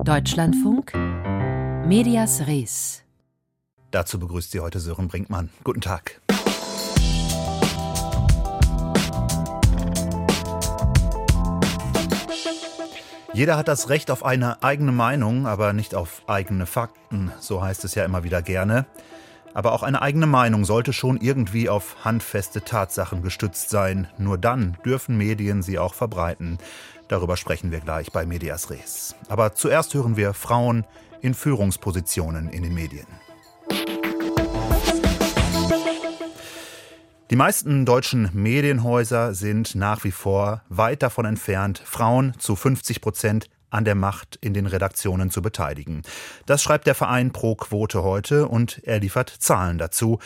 Deutschlandfunk Medias Res. Dazu begrüßt Sie heute Sören Brinkmann. Guten Tag. Jeder hat das Recht auf eine eigene Meinung, aber nicht auf eigene Fakten, so heißt es ja immer wieder gerne. Aber auch eine eigene Meinung sollte schon irgendwie auf handfeste Tatsachen gestützt sein. Nur dann dürfen Medien sie auch verbreiten. Darüber sprechen wir gleich bei Medias Res. Aber zuerst hören wir Frauen in Führungspositionen in den Medien. Die meisten deutschen Medienhäuser sind nach wie vor weit davon entfernt, Frauen zu 50 Prozent an der Macht in den Redaktionen zu beteiligen. Das schreibt der Verein Pro Quote heute und er liefert Zahlen dazu.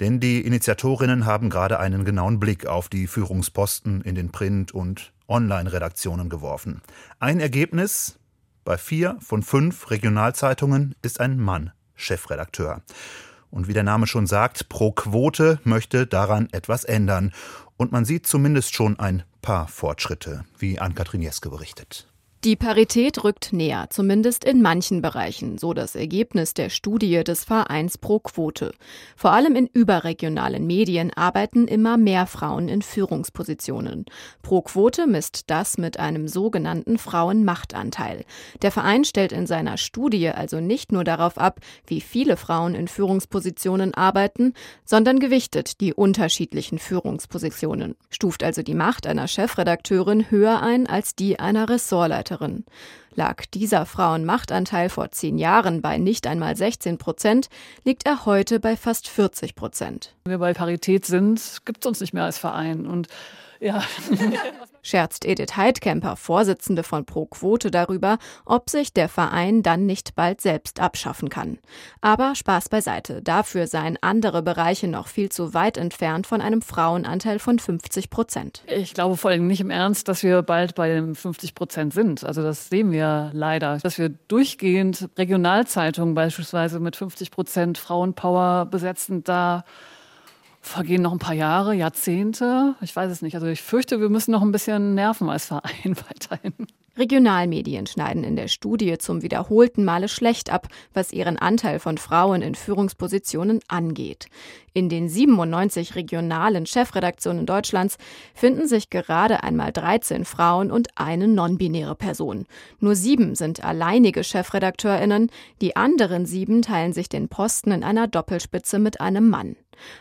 Denn die Initiatorinnen haben gerade einen genauen Blick auf die Führungsposten in den Print- und Online-Redaktionen geworfen. Ein Ergebnis? Bei vier von fünf Regionalzeitungen ist ein Mann Chefredakteur. Und wie der Name schon sagt, Pro Quote möchte daran etwas ändern. Und man sieht zumindest schon ein paar Fortschritte, wie Ann-Kathrin Jeske berichtet. Die Parität rückt näher, zumindest in manchen Bereichen, so das Ergebnis der Studie des Vereins Pro Quote. Vor allem in überregionalen Medien arbeiten immer mehr Frauen in Führungspositionen. Pro Quote misst das mit einem sogenannten Frauenmachtanteil. Der Verein stellt in seiner Studie also nicht nur darauf ab, wie viele Frauen in Führungspositionen arbeiten, sondern gewichtet die unterschiedlichen Führungspositionen, stuft also die Macht einer Chefredakteurin höher ein als die einer Ressortleiterin. Mitarbeiterin. Lag dieser Frauenmachtanteil vor zehn Jahren bei nicht einmal 16 Prozent, liegt er heute bei fast 40 Prozent. Wenn wir bei Parität sind, gibt es uns nicht mehr als Verein. Und ja. Scherzt Edith Heidkemper, Vorsitzende von Pro Quote, darüber, ob sich der Verein dann nicht bald selbst abschaffen kann. Aber Spaß beiseite. Dafür seien andere Bereiche noch viel zu weit entfernt von einem Frauenanteil von 50 Prozent. Ich glaube vor allem nicht im Ernst, dass wir bald bei den 50 Prozent sind. Also das sehen wir leider. Dass wir durchgehend Regionalzeitungen beispielsweise mit 50 Prozent Frauenpower besetzen, da vergehen noch ein paar Jahre, Jahrzehnte. Ich weiß es nicht. Also ich fürchte, wir müssen noch ein bisschen nerven als Verein weiterhin. Regionalmedien schneiden in der Studie zum wiederholten Male schlecht ab, was ihren Anteil von Frauen in Führungspositionen angeht. In den 97 regionalen Chefredaktionen Deutschlands finden sich gerade einmal 13 Frauen und eine non-binäre Person. Nur sieben sind alleinige Chefredakteurinnen, die anderen sieben teilen sich den Posten in einer Doppelspitze mit einem Mann.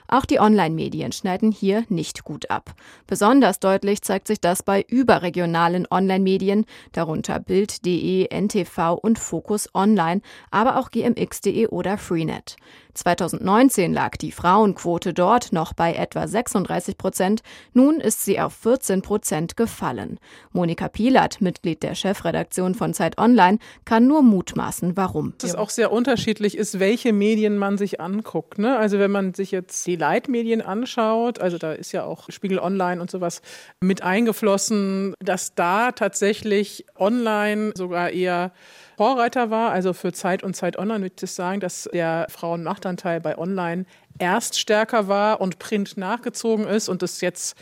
Auch die Online-Medien schneiden hier nicht gut ab. Besonders deutlich zeigt sich das bei überregionalen Online-Medien, darunter Bild.de, NTV und Focus Online, aber auch gmx.de oder Freenet. 2019 lag die Frauenquote dort noch bei etwa 36 Prozent. Nun ist sie auf 14 Prozent gefallen. Monika Pilat, Mitglied der Chefredaktion von Zeit Online, kann nur mutmaßen, warum. Es auch sehr unterschiedlich ist, welche Medien man sich anguckt. Ne? Also wenn man sich jetzt die Leitmedien anschaut, also da ist ja auch Spiegel Online und sowas mit eingeflossen, dass da tatsächlich online sogar eher Vorreiter war. Also für Zeit und Zeit Online würde ich sagen, dass der Frauenmachtanteil bei Online erst stärker war und Print nachgezogen ist und es jetzt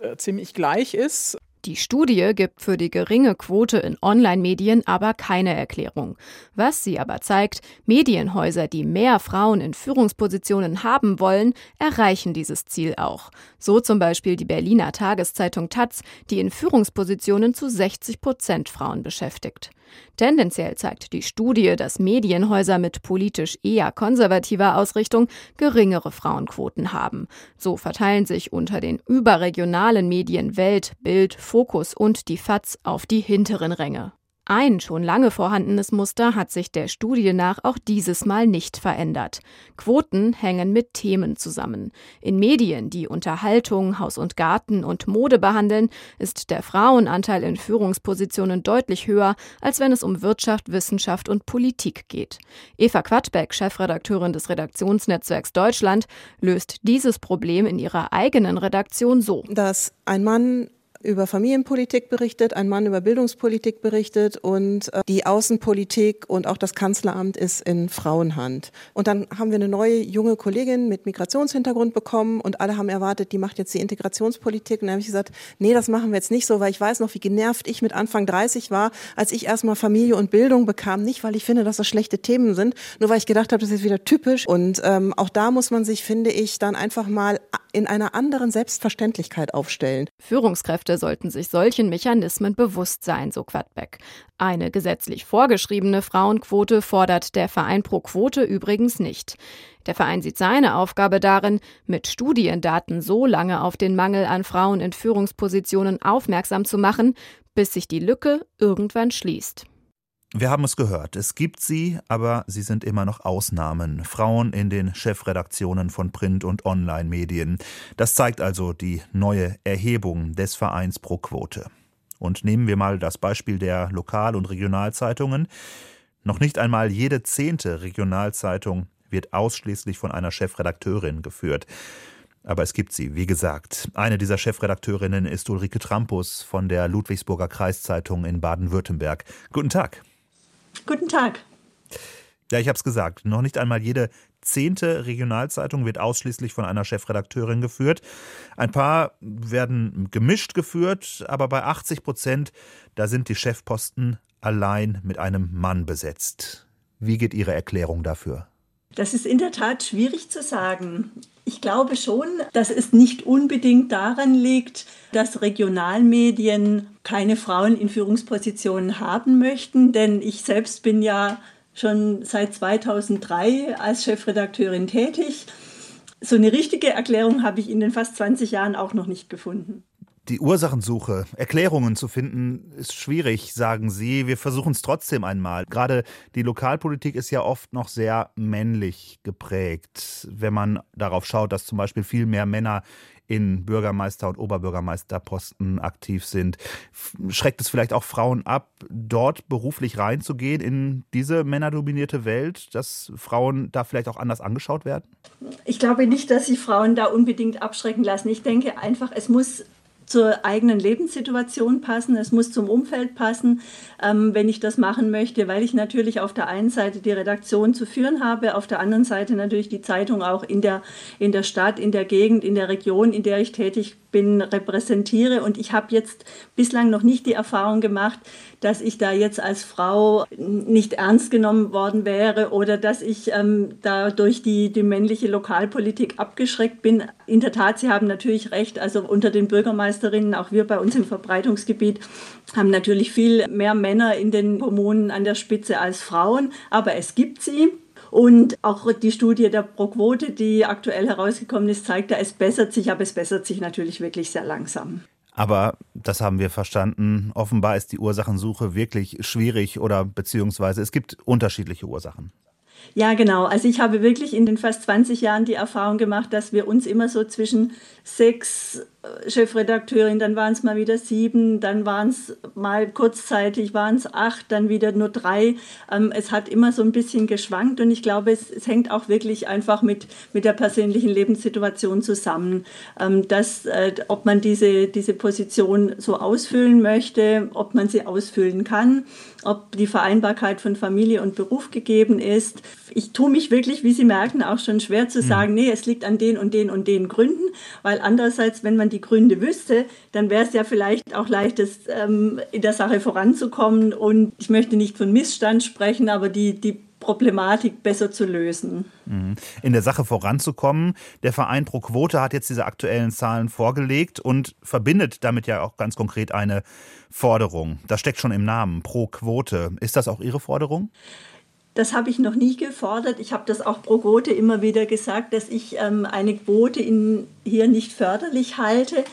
äh, ziemlich gleich ist. Die Studie gibt für die geringe Quote in Online-Medien aber keine Erklärung. Was sie aber zeigt, Medienhäuser, die mehr Frauen in Führungspositionen haben wollen, erreichen dieses Ziel auch. So zum Beispiel die Berliner Tageszeitung Taz, die in Führungspositionen zu 60 Prozent Frauen beschäftigt. Tendenziell zeigt die Studie, dass Medienhäuser mit politisch eher konservativer Ausrichtung geringere Frauenquoten haben. So verteilen sich unter den überregionalen Medien Welt, Bild, Fokus und die FAZ auf die hinteren Ränge. Ein schon lange vorhandenes Muster hat sich der Studie nach auch dieses Mal nicht verändert. Quoten hängen mit Themen zusammen. In Medien, die Unterhaltung, Haus und Garten und Mode behandeln, ist der Frauenanteil in Führungspositionen deutlich höher, als wenn es um Wirtschaft, Wissenschaft und Politik geht. Eva Quadbeck, Chefredakteurin des Redaktionsnetzwerks Deutschland, löst dieses Problem in ihrer eigenen Redaktion so. Dass ein Mann über Familienpolitik berichtet, ein Mann über Bildungspolitik berichtet und äh, die Außenpolitik und auch das Kanzleramt ist in Frauenhand. Und dann haben wir eine neue junge Kollegin mit Migrationshintergrund bekommen und alle haben erwartet, die macht jetzt die Integrationspolitik. Und dann habe ich gesagt, nee, das machen wir jetzt nicht so, weil ich weiß noch, wie genervt ich mit Anfang 30 war, als ich erstmal Familie und Bildung bekam. Nicht, weil ich finde, dass das schlechte Themen sind, nur weil ich gedacht habe, das ist wieder typisch. Und ähm, auch da muss man sich, finde ich, dann einfach mal in einer anderen Selbstverständlichkeit aufstellen. Führungskräfte sollten sich solchen Mechanismen bewusst sein, so Quadbeck. Eine gesetzlich vorgeschriebene Frauenquote fordert der Verein pro Quote übrigens nicht. Der Verein sieht seine Aufgabe darin, mit Studiendaten so lange auf den Mangel an Frauen in Führungspositionen aufmerksam zu machen, bis sich die Lücke irgendwann schließt. Wir haben es gehört. Es gibt sie, aber sie sind immer noch Ausnahmen. Frauen in den Chefredaktionen von Print- und Online-Medien. Das zeigt also die neue Erhebung des Vereins pro Quote. Und nehmen wir mal das Beispiel der Lokal- und Regionalzeitungen. Noch nicht einmal jede zehnte Regionalzeitung wird ausschließlich von einer Chefredakteurin geführt. Aber es gibt sie, wie gesagt. Eine dieser Chefredakteurinnen ist Ulrike Trampus von der Ludwigsburger Kreiszeitung in Baden-Württemberg. Guten Tag. Guten Tag. Ja, ich habe es gesagt. Noch nicht einmal jede zehnte Regionalzeitung wird ausschließlich von einer Chefredakteurin geführt. Ein paar werden gemischt geführt, aber bei 80 Prozent, da sind die Chefposten allein mit einem Mann besetzt. Wie geht Ihre Erklärung dafür? Das ist in der Tat schwierig zu sagen. Ich glaube schon, dass es nicht unbedingt daran liegt, dass Regionalmedien keine Frauen in Führungspositionen haben möchten, denn ich selbst bin ja schon seit 2003 als Chefredakteurin tätig. So eine richtige Erklärung habe ich in den fast 20 Jahren auch noch nicht gefunden. Die Ursachensuche, Erklärungen zu finden, ist schwierig, sagen Sie. Wir versuchen es trotzdem einmal. Gerade die Lokalpolitik ist ja oft noch sehr männlich geprägt. Wenn man darauf schaut, dass zum Beispiel viel mehr Männer in Bürgermeister- und Oberbürgermeisterposten aktiv sind. Schreckt es vielleicht auch Frauen ab, dort beruflich reinzugehen in diese männerdominierte Welt, dass Frauen da vielleicht auch anders angeschaut werden? Ich glaube nicht, dass sich Frauen da unbedingt abschrecken lassen. Ich denke einfach, es muss zur eigenen Lebenssituation passen, es muss zum Umfeld passen, ähm, wenn ich das machen möchte, weil ich natürlich auf der einen Seite die Redaktion zu führen habe, auf der anderen Seite natürlich die Zeitung auch in der, in der Stadt, in der Gegend, in der Region, in der ich tätig bin, repräsentiere. Und ich habe jetzt bislang noch nicht die Erfahrung gemacht, dass ich da jetzt als Frau nicht ernst genommen worden wäre oder dass ich ähm, da durch die, die männliche Lokalpolitik abgeschreckt bin. In der Tat, Sie haben natürlich recht, also unter den Bürgermeisterinnen, auch wir bei uns im Verbreitungsgebiet, haben natürlich viel mehr Männer in den Kommunen an der Spitze als Frauen, aber es gibt sie. Und auch die Studie der Pro-Quote, die aktuell herausgekommen ist, zeigt, da es bessert sich, aber es bessert sich natürlich wirklich sehr langsam. Aber das haben wir verstanden. Offenbar ist die Ursachensuche wirklich schwierig oder beziehungsweise es gibt unterschiedliche Ursachen. Ja, genau. Also ich habe wirklich in den fast 20 Jahren die Erfahrung gemacht, dass wir uns immer so zwischen sechs Chefredakteurin, dann waren es mal wieder sieben, dann waren es mal kurzzeitig waren es acht, dann wieder nur drei. Ähm, es hat immer so ein bisschen geschwankt und ich glaube, es, es, hängt auch wirklich einfach mit, mit der persönlichen Lebenssituation zusammen, ähm, dass, äh, ob man diese, diese Position so ausfüllen möchte, ob man sie ausfüllen kann, ob die Vereinbarkeit von Familie und Beruf gegeben ist. Ich tue mich wirklich, wie Sie merken, auch schon schwer zu hm. sagen, nee, es liegt an den und den und den Gründen, weil andererseits, wenn man die die Gründe wüsste, dann wäre es ja vielleicht auch leichtes, ähm, in der Sache voranzukommen. Und ich möchte nicht von Missstand sprechen, aber die, die Problematik besser zu lösen. Mhm. In der Sache voranzukommen. Der Verein Pro Quote hat jetzt diese aktuellen Zahlen vorgelegt und verbindet damit ja auch ganz konkret eine Forderung. Das steckt schon im Namen, Pro Quote. Ist das auch Ihre Forderung? Das habe ich noch nie gefordert. Ich habe das auch pro Quote immer wieder gesagt, dass ich ähm, eine Quote in, hier nicht förderlich halte,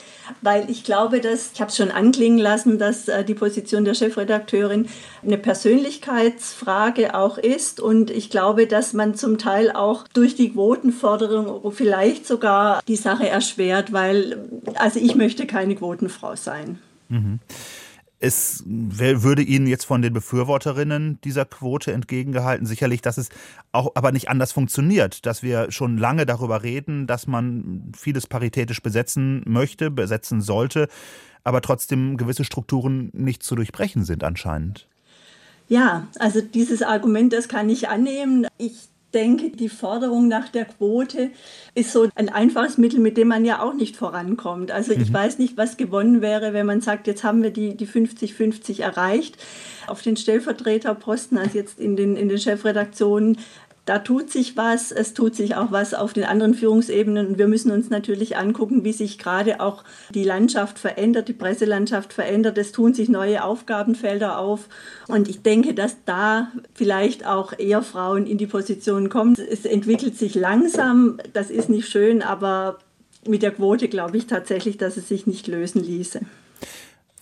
weil ich glaube, dass, ich habe es schon anklingen lassen, dass äh, die Position der Chefredakteurin eine Persönlichkeitsfrage auch ist. Und ich glaube, dass man zum Teil auch durch die Quotenforderung vielleicht sogar die Sache erschwert, weil, also ich möchte keine Quotenfrau sein. Mhm. Es würde Ihnen jetzt von den Befürworterinnen dieser Quote entgegengehalten, sicherlich, dass es auch aber nicht anders funktioniert, dass wir schon lange darüber reden, dass man vieles paritätisch besetzen möchte, besetzen sollte, aber trotzdem gewisse Strukturen nicht zu durchbrechen sind anscheinend. Ja, also dieses Argument, das kann ich annehmen. Ich denke, die Forderung nach der Quote ist so ein einfaches Mittel, mit dem man ja auch nicht vorankommt. Also ich mhm. weiß nicht, was gewonnen wäre, wenn man sagt, jetzt haben wir die, die 50-50 erreicht auf den Stellvertreterposten, also jetzt in den, in den Chefredaktionen da tut sich was, es tut sich auch was auf den anderen Führungsebenen und wir müssen uns natürlich angucken, wie sich gerade auch die Landschaft verändert, die Presselandschaft verändert. Es tun sich neue Aufgabenfelder auf und ich denke, dass da vielleicht auch eher Frauen in die Position kommen. Es entwickelt sich langsam, das ist nicht schön, aber mit der Quote glaube ich tatsächlich, dass es sich nicht lösen ließe.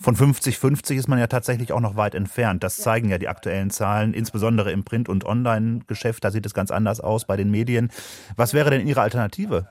Von 50-50 ist man ja tatsächlich auch noch weit entfernt. Das zeigen ja die aktuellen Zahlen, insbesondere im Print- und Online-Geschäft. Da sieht es ganz anders aus bei den Medien. Was wäre denn Ihre Alternative?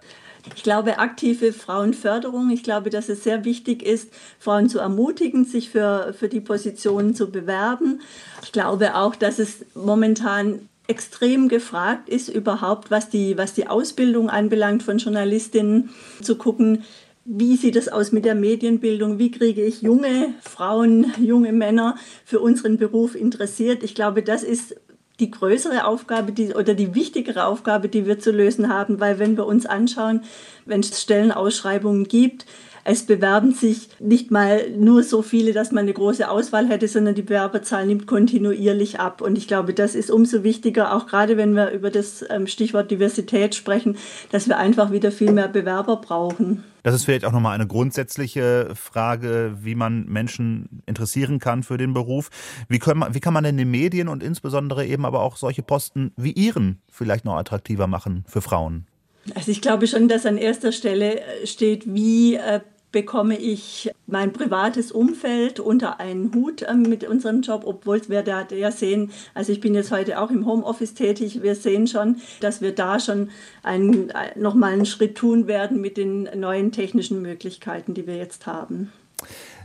Ich glaube, aktive Frauenförderung. Ich glaube, dass es sehr wichtig ist, Frauen zu ermutigen, sich für, für die Positionen zu bewerben. Ich glaube auch, dass es momentan extrem gefragt ist, überhaupt, was die, was die Ausbildung anbelangt von Journalistinnen, zu gucken, wie sieht es aus mit der Medienbildung? Wie kriege ich junge Frauen, junge Männer für unseren Beruf interessiert? Ich glaube, das ist die größere Aufgabe die, oder die wichtigere Aufgabe, die wir zu lösen haben, weil wenn wir uns anschauen, wenn es Stellenausschreibungen gibt, es bewerben sich nicht mal nur so viele, dass man eine große Auswahl hätte, sondern die Bewerberzahl nimmt kontinuierlich ab. Und ich glaube, das ist umso wichtiger, auch gerade wenn wir über das ähm, Stichwort Diversität sprechen, dass wir einfach wieder viel mehr Bewerber brauchen. Das ist vielleicht auch nochmal eine grundsätzliche Frage, wie man Menschen interessieren kann für den Beruf. Wie, man, wie kann man denn die Medien und insbesondere eben aber auch solche Posten wie Ihren vielleicht noch attraktiver machen für Frauen? Also ich glaube schon, dass an erster Stelle äh, steht, wie äh, bekomme ich mein privates Umfeld unter einen Hut äh, mit unserem Job, obwohl wir da ja sehen, also ich bin jetzt heute auch im Homeoffice tätig, wir sehen schon, dass wir da schon einen, äh, nochmal einen Schritt tun werden mit den neuen technischen Möglichkeiten, die wir jetzt haben.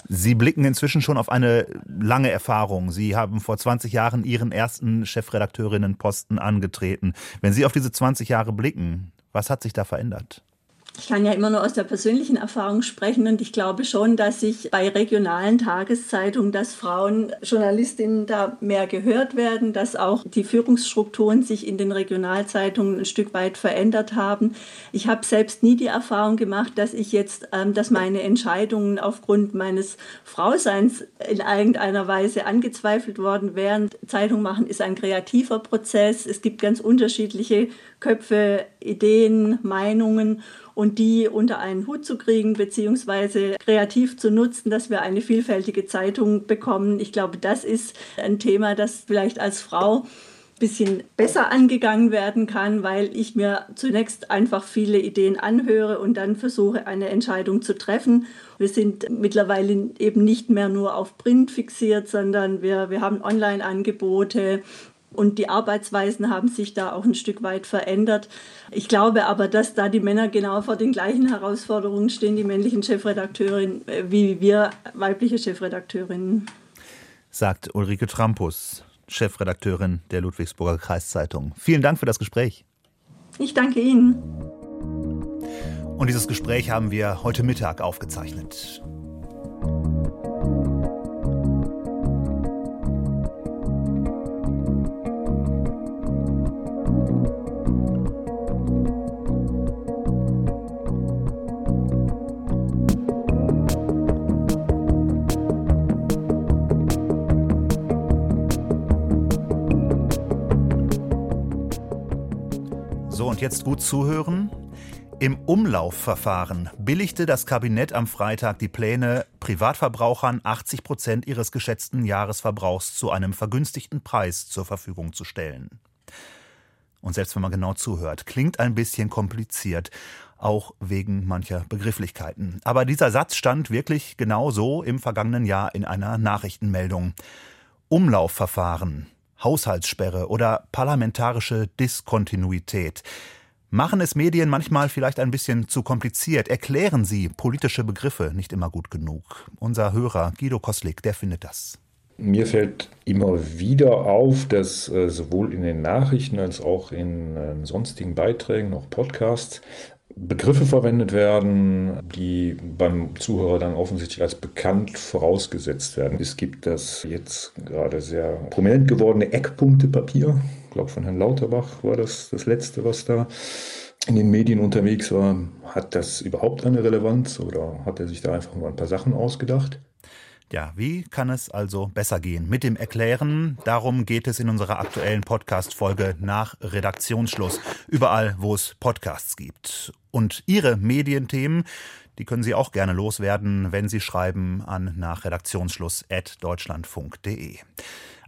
Sie blicken inzwischen schon auf eine lange Erfahrung. Sie haben vor 20 Jahren Ihren ersten Chefredakteurinnenposten angetreten. Wenn Sie auf diese 20 Jahre blicken, was hat sich da verändert? Ich kann ja immer nur aus der persönlichen Erfahrung sprechen und ich glaube schon, dass sich bei regionalen Tageszeitungen, dass Frauen Journalistinnen da mehr gehört werden, dass auch die Führungsstrukturen sich in den Regionalzeitungen ein Stück weit verändert haben. Ich habe selbst nie die Erfahrung gemacht, dass ich jetzt, ähm, dass meine Entscheidungen aufgrund meines Frauseins in irgendeiner Weise angezweifelt worden wären. Zeitung machen ist ein kreativer Prozess. Es gibt ganz unterschiedliche Köpfe, Ideen, Meinungen und die unter einen Hut zu kriegen, beziehungsweise kreativ zu nutzen, dass wir eine vielfältige Zeitung bekommen. Ich glaube, das ist ein Thema, das vielleicht als Frau bisschen besser angegangen werden kann, weil ich mir zunächst einfach viele Ideen anhöre und dann versuche, eine Entscheidung zu treffen. Wir sind mittlerweile eben nicht mehr nur auf Print fixiert, sondern wir, wir haben Online-Angebote, und die Arbeitsweisen haben sich da auch ein Stück weit verändert. Ich glaube aber, dass da die Männer genau vor den gleichen Herausforderungen stehen, die männlichen Chefredakteurinnen, äh, wie wir weibliche Chefredakteurinnen. Sagt Ulrike Trampus, Chefredakteurin der Ludwigsburger Kreiszeitung. Vielen Dank für das Gespräch. Ich danke Ihnen. Und dieses Gespräch haben wir heute Mittag aufgezeichnet. Und jetzt gut zuhören. Im Umlaufverfahren billigte das Kabinett am Freitag die Pläne, Privatverbrauchern 80 Prozent ihres geschätzten Jahresverbrauchs zu einem vergünstigten Preis zur Verfügung zu stellen. Und selbst wenn man genau zuhört, klingt ein bisschen kompliziert, auch wegen mancher Begrifflichkeiten. Aber dieser Satz stand wirklich genau so im vergangenen Jahr in einer Nachrichtenmeldung. Umlaufverfahren. Haushaltssperre oder parlamentarische Diskontinuität. Machen es Medien manchmal vielleicht ein bisschen zu kompliziert? Erklären sie politische Begriffe nicht immer gut genug? Unser Hörer Guido Koslik, der findet das. Mir fällt immer wieder auf, dass äh, sowohl in den Nachrichten als auch in äh, sonstigen Beiträgen, auch Podcasts, Begriffe verwendet werden, die beim Zuhörer dann offensichtlich als bekannt vorausgesetzt werden. Es gibt das jetzt gerade sehr prominent gewordene Eckpunktepapier. Ich glaube, von Herrn Lauterbach war das das letzte, was da in den Medien unterwegs war. Hat das überhaupt eine Relevanz oder hat er sich da einfach mal ein paar Sachen ausgedacht? Ja, wie kann es also besser gehen? Mit dem Erklären, darum geht es in unserer aktuellen Podcast-Folge nach Redaktionsschluss. Überall, wo es Podcasts gibt. Und Ihre Medienthemen, die können Sie auch gerne loswerden, wenn Sie schreiben an nach Redaktionsschluss.deutschlandfunk.de.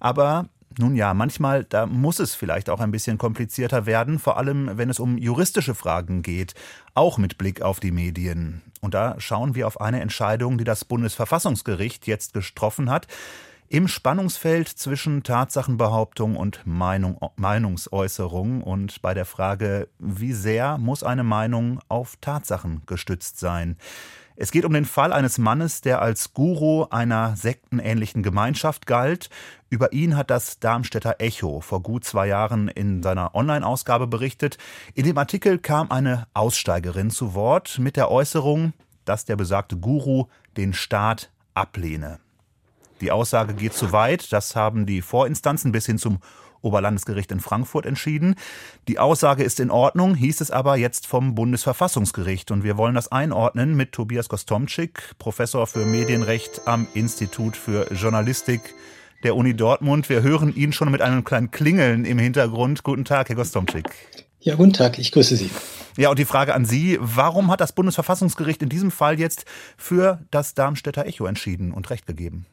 Aber nun ja, manchmal, da muss es vielleicht auch ein bisschen komplizierter werden, vor allem wenn es um juristische Fragen geht, auch mit Blick auf die Medien. Und da schauen wir auf eine Entscheidung, die das Bundesverfassungsgericht jetzt getroffen hat, im Spannungsfeld zwischen Tatsachenbehauptung und Meinung, Meinungsäußerung und bei der Frage, wie sehr muss eine Meinung auf Tatsachen gestützt sein. Es geht um den Fall eines Mannes, der als Guru einer sektenähnlichen Gemeinschaft galt. Über ihn hat das Darmstädter Echo vor gut zwei Jahren in seiner Online-Ausgabe berichtet. In dem Artikel kam eine Aussteigerin zu Wort mit der Äußerung, dass der besagte Guru den Staat ablehne. Die Aussage geht zu weit, das haben die Vorinstanzen bis hin zum Oberlandesgericht in Frankfurt entschieden. Die Aussage ist in Ordnung, hieß es aber jetzt vom Bundesverfassungsgericht. Und wir wollen das einordnen mit Tobias Gostomczyk, Professor für Medienrecht am Institut für Journalistik der Uni Dortmund. Wir hören ihn schon mit einem kleinen Klingeln im Hintergrund. Guten Tag, Herr Gostomczyk. Ja, guten Tag, ich grüße Sie. Ja, und die Frage an Sie, warum hat das Bundesverfassungsgericht in diesem Fall jetzt für das Darmstädter Echo entschieden und Recht gegeben?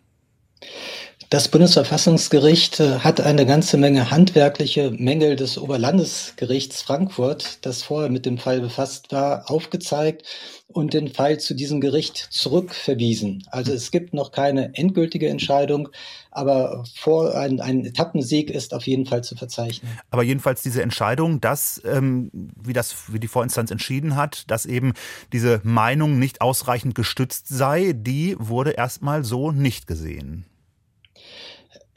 Das Bundesverfassungsgericht äh, hat eine ganze Menge handwerkliche Mängel des Oberlandesgerichts Frankfurt, das vorher mit dem Fall befasst war, aufgezeigt und den Fall zu diesem Gericht zurückverwiesen. Also es gibt noch keine endgültige Entscheidung, aber vor ein, ein Etappensieg ist auf jeden Fall zu verzeichnen. Aber jedenfalls diese Entscheidung, dass ähm, wie das wie die Vorinstanz entschieden hat, dass eben diese Meinung nicht ausreichend gestützt sei, die wurde erstmal so nicht gesehen.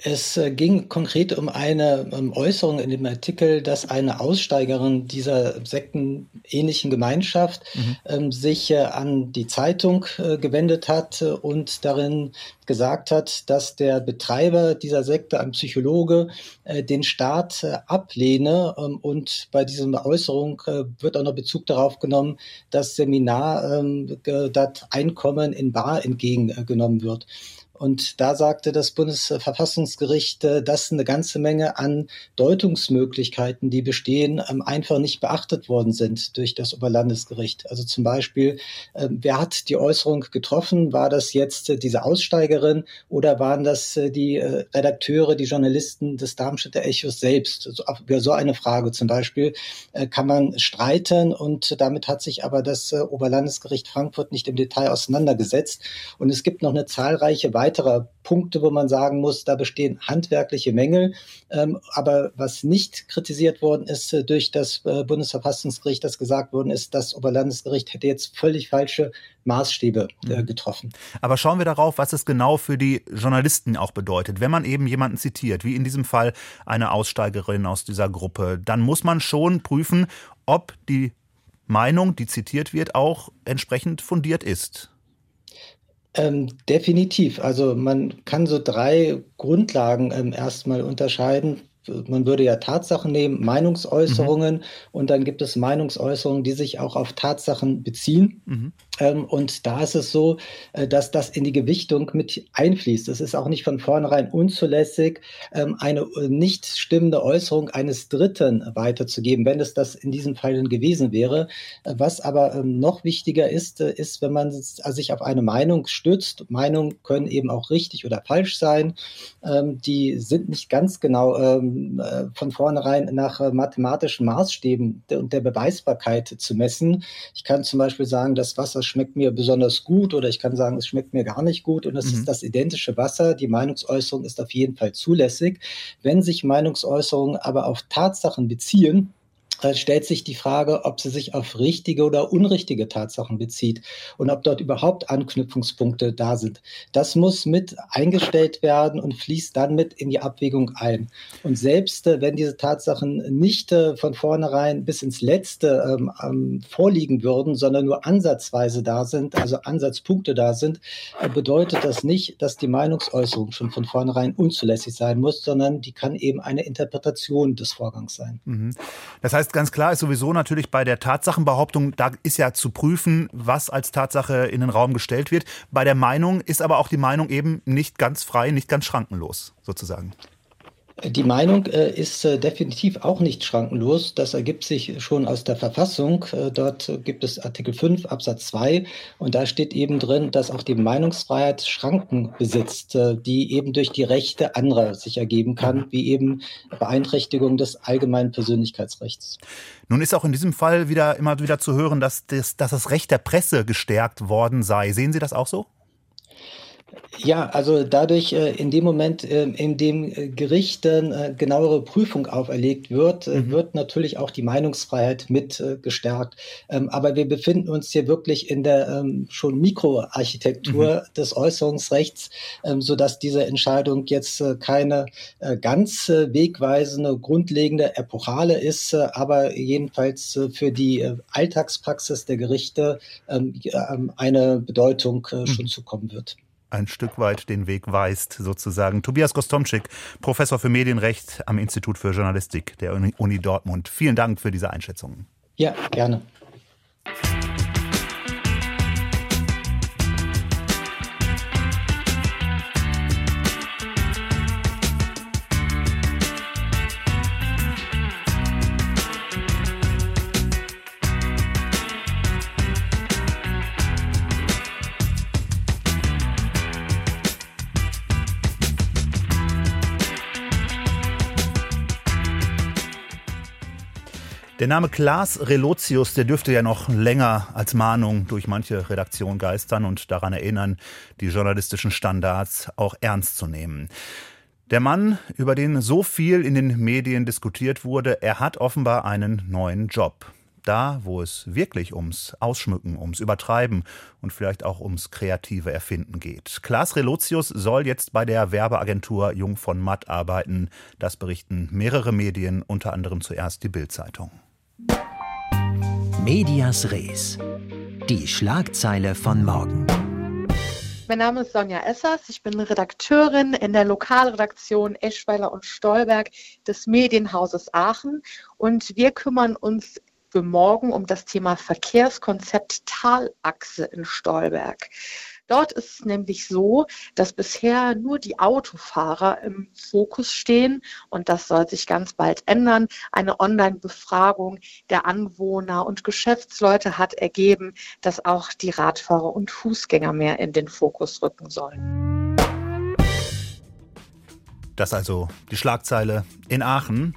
Es äh, ging konkret um eine Äußerung in dem Artikel, dass eine Aussteigerin dieser sektenähnlichen Gemeinschaft mhm. ähm, sich äh, an die Zeitung äh, gewendet hat und darin gesagt hat, dass der Betreiber dieser Sekte, ein Psychologe, äh, den Staat ablehne. Ähm, und bei dieser Äußerung wird auch noch Bezug darauf genommen, dass Seminar, ähm, das Einkommen in Bar entgegengenommen wird. Und da sagte das Bundesverfassungsgericht, äh, dass eine ganze Menge an Deutungsmöglichkeiten, die bestehen, ähm, einfach nicht beachtet worden sind durch das Oberlandesgericht. Also zum Beispiel, ähm, wer hat die Äußerung getroffen? War das jetzt äh, diese Aussteigerin oder waren das äh, die Redakteure, die Journalisten des Darmstädter Echos selbst? Über so eine Frage zum Beispiel kann man streiten und damit hat sich aber das Oberlandesgericht Frankfurt nicht im Detail auseinandergesetzt. Und es gibt noch eine zahlreiche weitere weitere Punkte, wo man sagen muss, da bestehen handwerkliche Mängel. Ähm, aber was nicht kritisiert worden ist äh, durch das äh, Bundesverfassungsgericht, das gesagt worden ist, das Oberlandesgericht hätte jetzt völlig falsche Maßstäbe äh, mhm. getroffen. Aber schauen wir darauf, was es genau für die Journalisten auch bedeutet. Wenn man eben jemanden zitiert, wie in diesem Fall eine Aussteigerin aus dieser Gruppe, dann muss man schon prüfen, ob die Meinung, die zitiert wird, auch entsprechend fundiert ist. Ähm, definitiv. Also man kann so drei Grundlagen ähm, erstmal unterscheiden man würde ja Tatsachen nehmen, Meinungsäußerungen mhm. und dann gibt es Meinungsäußerungen, die sich auch auf Tatsachen beziehen. Mhm. Ähm, und da ist es so, äh, dass das in die Gewichtung mit einfließt. Es ist auch nicht von vornherein unzulässig, ähm, eine äh, nicht stimmende Äußerung eines Dritten weiterzugeben, wenn es das in diesem Fall gewesen wäre. Äh, was aber ähm, noch wichtiger ist, ist, wenn man sich auf eine Meinung stützt. Meinungen können eben auch richtig oder falsch sein. Die sind nicht ganz genau von vornherein nach mathematischen Maßstäben und der Beweisbarkeit zu messen. Ich kann zum Beispiel sagen, das Wasser schmeckt mir besonders gut oder ich kann sagen, es schmeckt mir gar nicht gut und es mhm. ist das identische Wasser. Die Meinungsäußerung ist auf jeden Fall zulässig. Wenn sich Meinungsäußerungen aber auf Tatsachen beziehen, stellt sich die Frage, ob sie sich auf richtige oder unrichtige Tatsachen bezieht und ob dort überhaupt Anknüpfungspunkte da sind. Das muss mit eingestellt werden und fließt dann mit in die Abwägung ein. Und selbst äh, wenn diese Tatsachen nicht äh, von vornherein bis ins Letzte ähm, ähm, vorliegen würden, sondern nur ansatzweise da sind, also Ansatzpunkte da sind, äh, bedeutet das nicht, dass die Meinungsäußerung schon von vornherein unzulässig sein muss, sondern die kann eben eine Interpretation des Vorgangs sein. Mhm. Das heißt, ganz klar ist sowieso natürlich bei der Tatsachenbehauptung, da ist ja zu prüfen, was als Tatsache in den Raum gestellt wird. Bei der Meinung ist aber auch die Meinung eben nicht ganz frei, nicht ganz schrankenlos sozusagen. Die Meinung äh, ist äh, definitiv auch nicht schrankenlos. Das ergibt sich schon aus der Verfassung. Äh, dort gibt es Artikel 5 Absatz 2 und da steht eben drin, dass auch die Meinungsfreiheit Schranken besitzt, äh, die eben durch die Rechte anderer sich ergeben kann, wie eben Beeinträchtigung des allgemeinen Persönlichkeitsrechts. Nun ist auch in diesem Fall wieder immer wieder zu hören, dass das, dass das Recht der Presse gestärkt worden sei. Sehen Sie das auch so? Ja, also dadurch, äh, in dem Moment, äh, in dem äh, Gerichten genauere Prüfung auferlegt wird, mhm. wird natürlich auch die Meinungsfreiheit mit gestärkt. Ähm, aber wir befinden uns hier wirklich in der ähm, schon Mikroarchitektur mhm. des Äußerungsrechts, ähm, so dass diese Entscheidung jetzt keine ganz wegweisende, grundlegende Epochale ist, aber jedenfalls für die Alltagspraxis der Gerichte eine Bedeutung schon mhm. zukommen wird ein Stück weit den Weg weist, sozusagen. Tobias Gostomczyk, Professor für Medienrecht am Institut für Journalistik der Uni Dortmund. Vielen Dank für diese Einschätzungen. Ja, gerne. Der Name Klaas Relotius, der dürfte ja noch länger als Mahnung durch manche Redaktion geistern und daran erinnern, die journalistischen Standards auch ernst zu nehmen. Der Mann, über den so viel in den Medien diskutiert wurde, er hat offenbar einen neuen Job. Da, wo es wirklich ums Ausschmücken, ums Übertreiben und vielleicht auch ums kreative Erfinden geht. Klaas Relotius soll jetzt bei der Werbeagentur Jung von Matt arbeiten. Das berichten mehrere Medien, unter anderem zuerst die Bild-Zeitung. Medias Res. Die Schlagzeile von morgen. Mein Name ist Sonja Essers. Ich bin Redakteurin in der Lokalredaktion Eschweiler und Stolberg des Medienhauses Aachen. Und wir kümmern uns für morgen um das Thema Verkehrskonzept Talachse in Stolberg. Dort ist es nämlich so, dass bisher nur die Autofahrer im Fokus stehen und das soll sich ganz bald ändern. Eine Online-Befragung der Anwohner und Geschäftsleute hat ergeben, dass auch die Radfahrer und Fußgänger mehr in den Fokus rücken sollen. Das also die Schlagzeile in Aachen.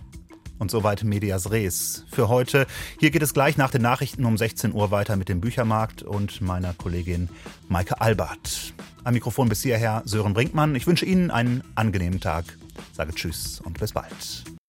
Und soweit Medias Res für heute. Hier geht es gleich nach den Nachrichten um 16 Uhr weiter mit dem Büchermarkt und meiner Kollegin Maike Albert. Am Mikrofon bis hierher Sören Brinkmann. Ich wünsche Ihnen einen angenehmen Tag. Sage Tschüss und bis bald.